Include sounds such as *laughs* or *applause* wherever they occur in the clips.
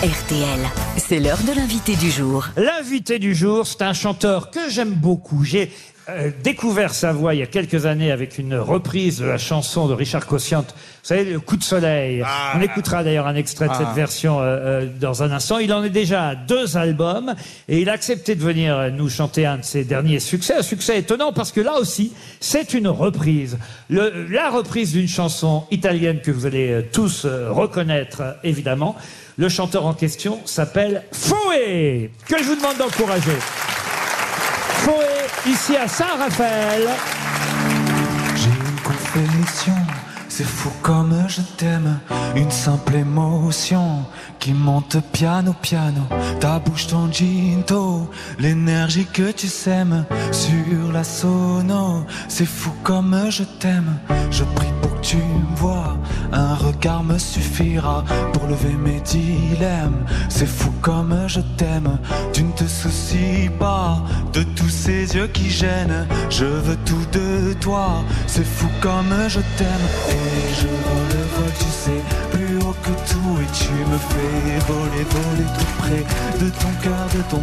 RTL, c'est l'heure de l'invité du jour. L'invité du jour, c'est un chanteur que j'aime beaucoup. J'ai euh, découvert sa voix il y a quelques années avec une reprise de la chanson de Richard Cossiant. Vous savez, Le coup de soleil. On écoutera d'ailleurs un extrait de cette version euh, euh, dans un instant. Il en est déjà à deux albums et il a accepté de venir nous chanter un de ses derniers succès. Un succès étonnant parce que là aussi, c'est une reprise. Le- la reprise d'une chanson italienne que vous allez tous reconnaître, évidemment. Le chanteur en question s'appelle Fouet, que je vous demande d'encourager. Ici à Saint-Raphaël. J'ai une confession, c'est fou comme je t'aime. Une simple émotion qui monte piano piano. Ta bouche, ton ginto, l'énergie que tu sèmes sur la sono. C'est fou comme je t'aime. Je prie pour tu me vois. Un regard me suffira pour lever mes dilemmes. C'est fou comme je t'aime. Tu ne te soucies pas de tous ces yeux qui gênent. Je veux tout de toi. C'est fou comme je t'aime. Et je vole, vol, tu sais, plus que tout. Et tu me fais voler, voler tout près de ton cœur, de ton.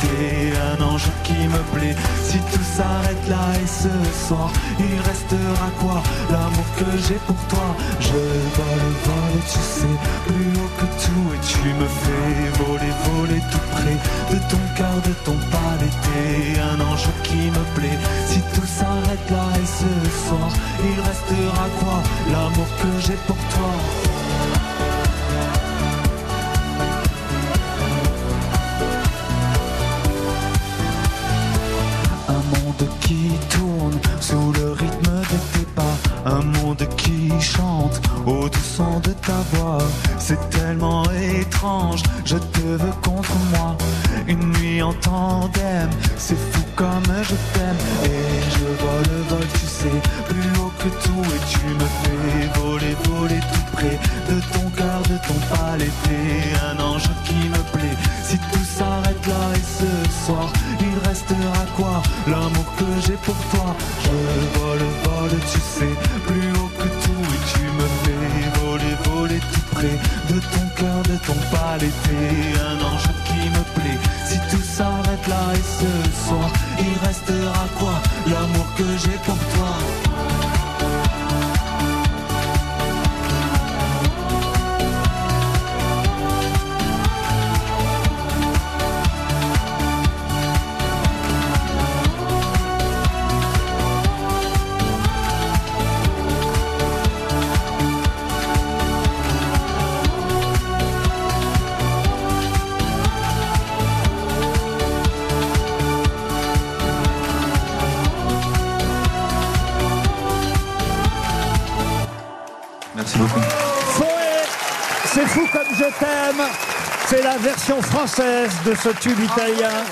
T'es un ange qui me plaît. Si tout s'arrête là et ce soir, il restera quoi? L'amour que j'ai pour toi. Je vole, vole, tu sais, plus haut que tout. Et tu me fais voler, voler tout près de ton cœur, de ton. T'es un ange qui me plaît. Si tout s'arrête là et ce soir, il restera quoi? L'amour que j'ai pour toi. Je te veux contre moi. Une nuit en tandem, c'est fou comme je t'aime. Et je vole, vole, tu sais, plus haut que tout. Et tu me fais voler, voler tout près de ton cœur, de ton palais. Un ange qui me plaît. Si tout s'arrête là et ce soir, il restera quoi? L'amour que j'ai pour toi. Je vole, vole, tu sais, plus cœur, de ton. T'es un ange qui me plaît. Si tout s'arrête là et ce soir, il restera quoi? L'amour que j'ai pour toi. Merci beaucoup. C'est fou comme je t'aime. C'est la version française de ce tube italien.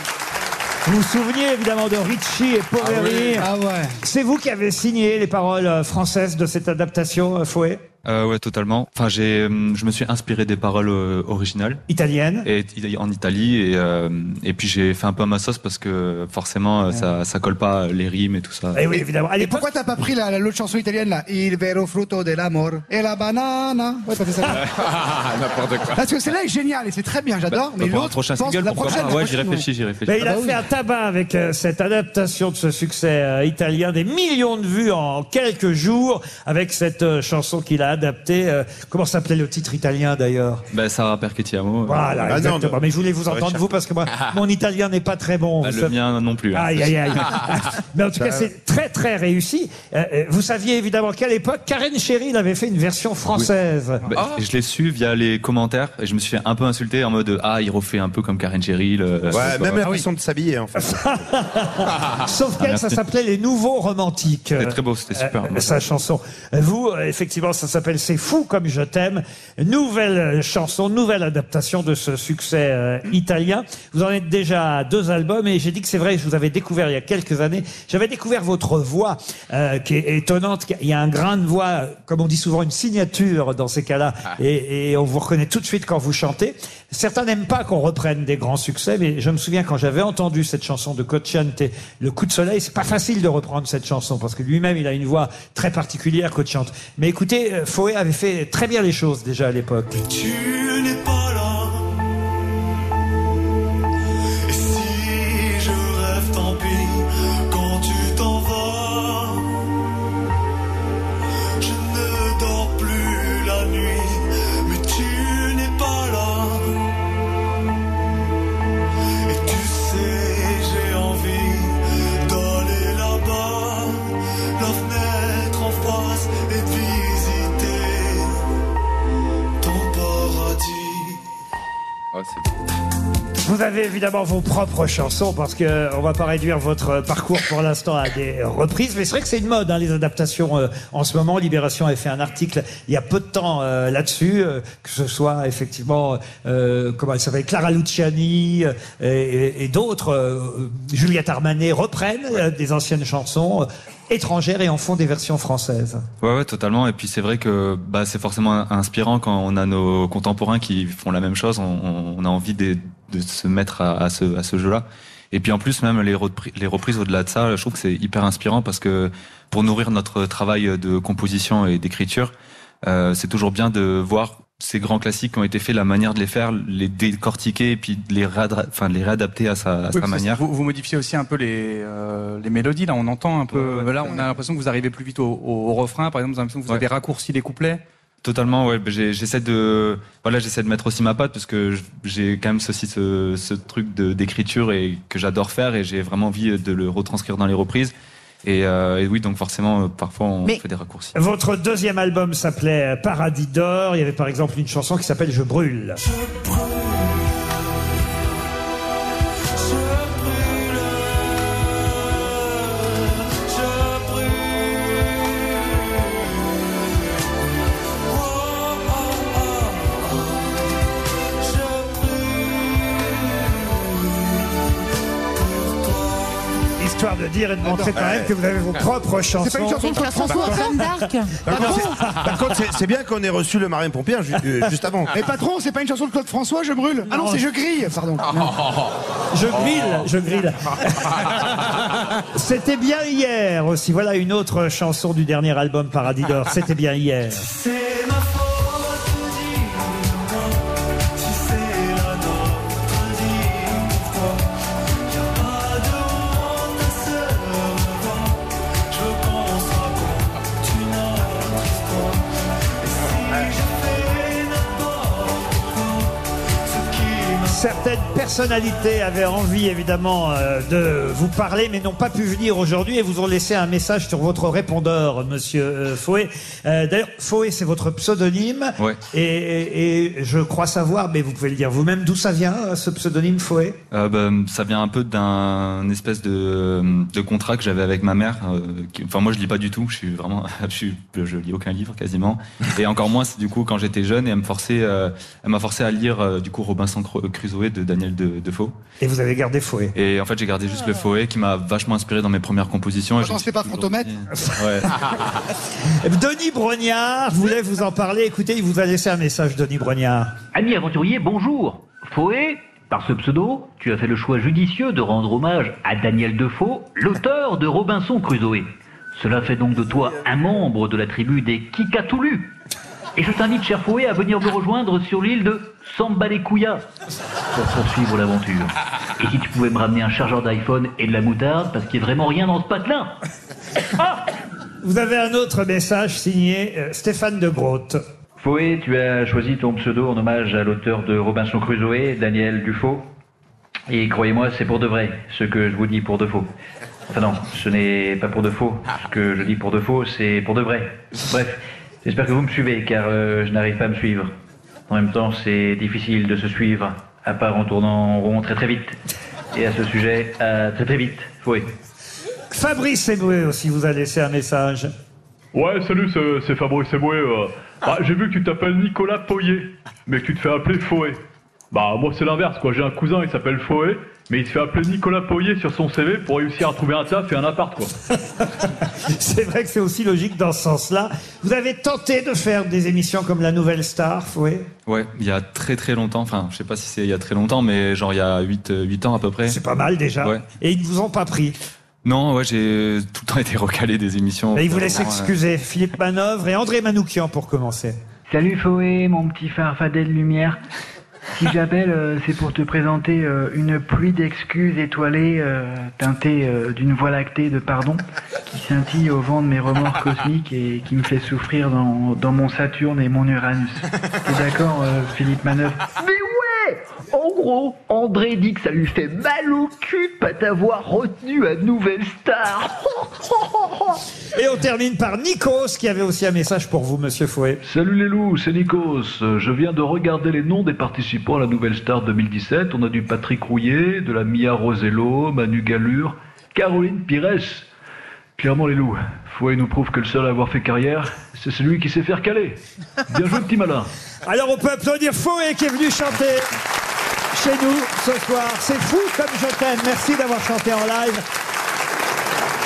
Vous vous souvenez évidemment de Ricci et Poveri. Ah ouais. C'est vous qui avez signé les paroles euh, françaises de cette adaptation, euh, Fouet? Euh, ouais, totalement. Enfin, j'ai, euh, je me suis inspiré des paroles euh, originales Italienne. et en Italie et euh, et puis j'ai fait un peu à ma sauce parce que forcément euh, ça ça colle pas les rimes et tout ça. Eh oui, évidemment. À Et pourquoi t'as pas pris la, la- l'autre chanson italienne là? Il vero frutto dell'amor et la banana. Ouais, t'as fait ça. *laughs* N'importe quoi. Parce que celle-là est géniale et c'est très bien, j'adore. mais Bah, pour un l'autre, prochain single, la pourquoi prochaine, pas? Ouais, j'y réfléchis, j'y réfléchis. Mais il a Ah bah fait oui. un tabac avec euh, cette adaptation de ce succès euh, italien, des millions de vues en quelques jours avec cette euh, chanson qu'il a adaptée. euh, comment s'appelait le titre italien d'ailleurs? Bah, Sarah Perchettiamo. euh, Voilà, Ah non, exactement. non. Mais je voulais vous entendre vous parce que moi, *laughs* mon italien n'est pas très bon. bah, Vous le savez- mien non plus. hein. Aïe, aïe, aïe. *laughs* Mais en tout cas, c'est très, très réussi. Euh, euh, vous saviez évidemment qu'à l'époque, Karen Cheryl avait fait une version française. Bah, Je l'ai su via les commentaires et je me suis fait un peu insulter en mode ah il refait un peu comme Karen Cheryl. euh, Ouais, même ouais. l'impression de s'habiller en fait. *laughs* Sauf qu'elle, ça merci. s'appelait Les Nouveaux Romantiques. C'était très beau, c'était super. Euh, sa chanson. Vous, euh, effectivement, ça s'appelle C'est fou comme je t'aime. Nouvelle chanson, nouvelle adaptation de ce succès euh, italien. Vous en êtes déjà à deux albums et j'ai dit que c'est vrai, je vous avais découvert il y a quelques années. J'avais découvert votre voix euh, qui est étonnante. Il y a un grain de voix, comme on dit souvent, une signature dans ces cas-là. Et, et on vous reconnaît tout de suite quand vous chantez. Certains n'aiment pas qu'on reprenne des grands succès, mais je me souviens quand j'avais entendu cette chanson de Cocciante, Le coup de soleil, c'est pas facile de reprendre cette chanson parce que lui-même il a une voix très particulière, Cocciante. Mais écoutez, euh, Fouet avait fait très bien les choses déjà à l'époque. Vous avez évidemment vos propres chansons parce que euh, on va pas réduire votre parcours pour l'instant à des reprises, mais c'est vrai que c'est une mode hein, les adaptations euh, en ce moment. Libération a fait un article il y a peu de temps euh, là-dessus, euh, que ce soit effectivement euh, comment elle s'appelle Clara Luciani euh, et, et- et d'autres, euh, Juliette Armanet reprennent euh, des anciennes chansons euh, étrangères et en font des versions françaises. Ouais, ouais, totalement. Et puis c'est vrai que bah, c'est forcément inspirant quand on a nos contemporains qui font la même chose. On, on- a envie de, de se mettre à, à ce, à ce jeu-là. Et puis en plus, même les, repri- les reprises au-delà de ça, je trouve que c'est hyper inspirant parce que pour nourrir notre travail de composition et d'écriture, euh, c'est toujours bien de voir ces grands classiques qui ont été faits, la manière de les faire, les décortiquer et puis de les, enfin, de les réadapter à sa, à Oui, sa manière. Vous, vous modifiez aussi un peu les, euh, les mélodies. Là, on entend un peu. Là, on a l'impression que vous arrivez plus vite au, au- au refrain. Par exemple, vous avez l'impression que vous Ouais. avez raccourci les couplets. Totalement, ouais. J'essaie de, voilà, j'essaie de mettre aussi ma patte parce que je- j'ai quand même aussi ce, ce truc de- d'écriture et que j'adore faire et j'ai vraiment envie de le retranscrire dans les reprises. Et, euh, et oui, donc forcément, euh, parfois on Mais- fait des raccourcis. Votre deuxième album s'appelait Paradis d'or. Il y avait par exemple une chanson qui s'appelle Je brûle. Histoire de dire et de montrer quand même que vous avez vos propres chansons. C'est pas une chanson de Claude François Jeanne d'Arc. Par contre, c'est- c'est- c'est bien qu'on ait reçu le marin pompier euh, juste avant. *laughs* Mais patron, c'est pas une chanson de Claude François, je brûle. Ah non, c'est je grille, pardon. Je grille, je grille. *laughs* C'était bien hier aussi. Voilà une autre chanson du dernier album Paradis d'or. C'était bien hier. Certaines personnalités avaient envie évidemment euh, de vous parler, mais n'ont pas pu venir aujourd'hui et vous ont laissé un message sur votre répondeur, Monsieur euh, Fouet. Euh, D'ailleurs, Fouet, c'est votre pseudonyme. Ouais. Et, et- et je crois savoir, mais vous pouvez le dire vous-même, d'où ça vient, ce pseudonyme Fouet ben, ça vient un peu d'un espèce de, de contrat que j'avais avec ma mère. qui- enfin, moi, je lis pas du tout. Je suis vraiment, *laughs* je, suis, je lis aucun livre quasiment. Et encore moins, c'est du coup quand j'étais jeune et elle me forçait, elle m'a forcé à lire du coup Robinson Cru- De Daniel de- Defoe. Et vous avez gardé Fouet. Et en fait, j'ai gardé juste le Fouet qui m'a vachement inspiré dans mes premières compositions. Je suis c'est pas dit- Ouais. *laughs* Denis Brognard voulait vous en parler. Écoutez, il vous a laissé un message, Denis Brognard. Ami aventurier, bonjour. Fouet, par ce pseudo, tu as fait le choix judicieux de rendre hommage à Daniel Defoe, l'auteur de Robinson Crusoe. Cela fait donc de toi un membre de la tribu des Kikatoulus. Et je t'invite, cher Fouet, à venir me rejoindre sur l'île de Sambalekuya pour poursuivre l'aventure. Et si tu pouvais me ramener un chargeur d'iPhone et de la moutarde, parce qu'il n'y a vraiment rien dans ce patelin. Ah Vous avez un autre message signé euh, Stéphane de Groot. Fouet, tu as choisi ton pseudo en hommage à l'auteur de Robinson Crusoe, Daniel Dufaux. Et croyez-moi, c'est pour de vrai, ce que je vous dis pour de faux. Enfin non, ce n'est pas pour de faux. Ce que je dis pour de faux, c'est pour de vrai. Bref, j'espère que vous me suivez, car euh, je n'arrive pas à me suivre. En même temps, c'est difficile de se suivre, à part en tournant en rond très très vite. Et à ce sujet, à très très vite, Fouet. Fabrice Eboué aussi vous a laissé un message. Ouais, salut, c'est- c'est Fabrice Eboué. euh. Ah, J'ai vu que tu t'appelles Nicolas Poyer, mais que tu te fais appeler Foé. Bah, moi, c'est l'inverse, quoi. J'ai un cousin, il s'appelle Foé, mais il se fait appeler Nicolas Poyer sur son CV pour réussir à trouver un taf et un appart, quoi. *laughs* C'est vrai que c'est aussi logique dans ce sens-là. Vous avez tenté de faire des émissions comme La Nouvelle Star, oui Ouais, il y a très très longtemps. Enfin, je sais pas si c'est il y a très longtemps, mais genre il y a 8, 8 ans à peu près. C'est pas mal déjà. Ouais. Et ils ne vous ont pas pris? Non, ouais, j'ai tout le temps *laughs* été recalé des émissions. Mais ils vous laissent euh, excuser. Philippe Manœuvre et André Manoukian pour commencer. Salut Foé, mon petit farfadet de lumière. Si j'appelle, euh, c'est pour te présenter euh, une pluie d'excuses étoilées euh, teintées euh, d'une voie lactée de pardon qui scintille au vent de mes remords *laughs* cosmiques et qui me fait souffrir dans, dans mon Saturne et mon Uranus. T'es d'accord, euh, Philippe Manœuvre? Mais ouais En gros, André dit que ça lui fait mal au cul de pas t'avoir retenu à Nouvelle Star. *laughs* Et on termine par Nikos qui avait aussi un message pour vous, monsieur Fouet. Salut les loups, c'est Nikos. Je viens de regarder les noms des participants à la Nouvelle Star 2017. On a du Patrick Rouillet, de la Mia Rosello, Manu Galure, Caroline Pires. Clairement les loups, Fouet nous prouve que le seul à avoir fait carrière, c'est celui qui sait faire caler. Bien joué petit malin. Alors on peut applaudir Fouet qui est venu chanter chez nous ce soir. C'est fou comme je t'aime. Merci d'avoir chanté en live.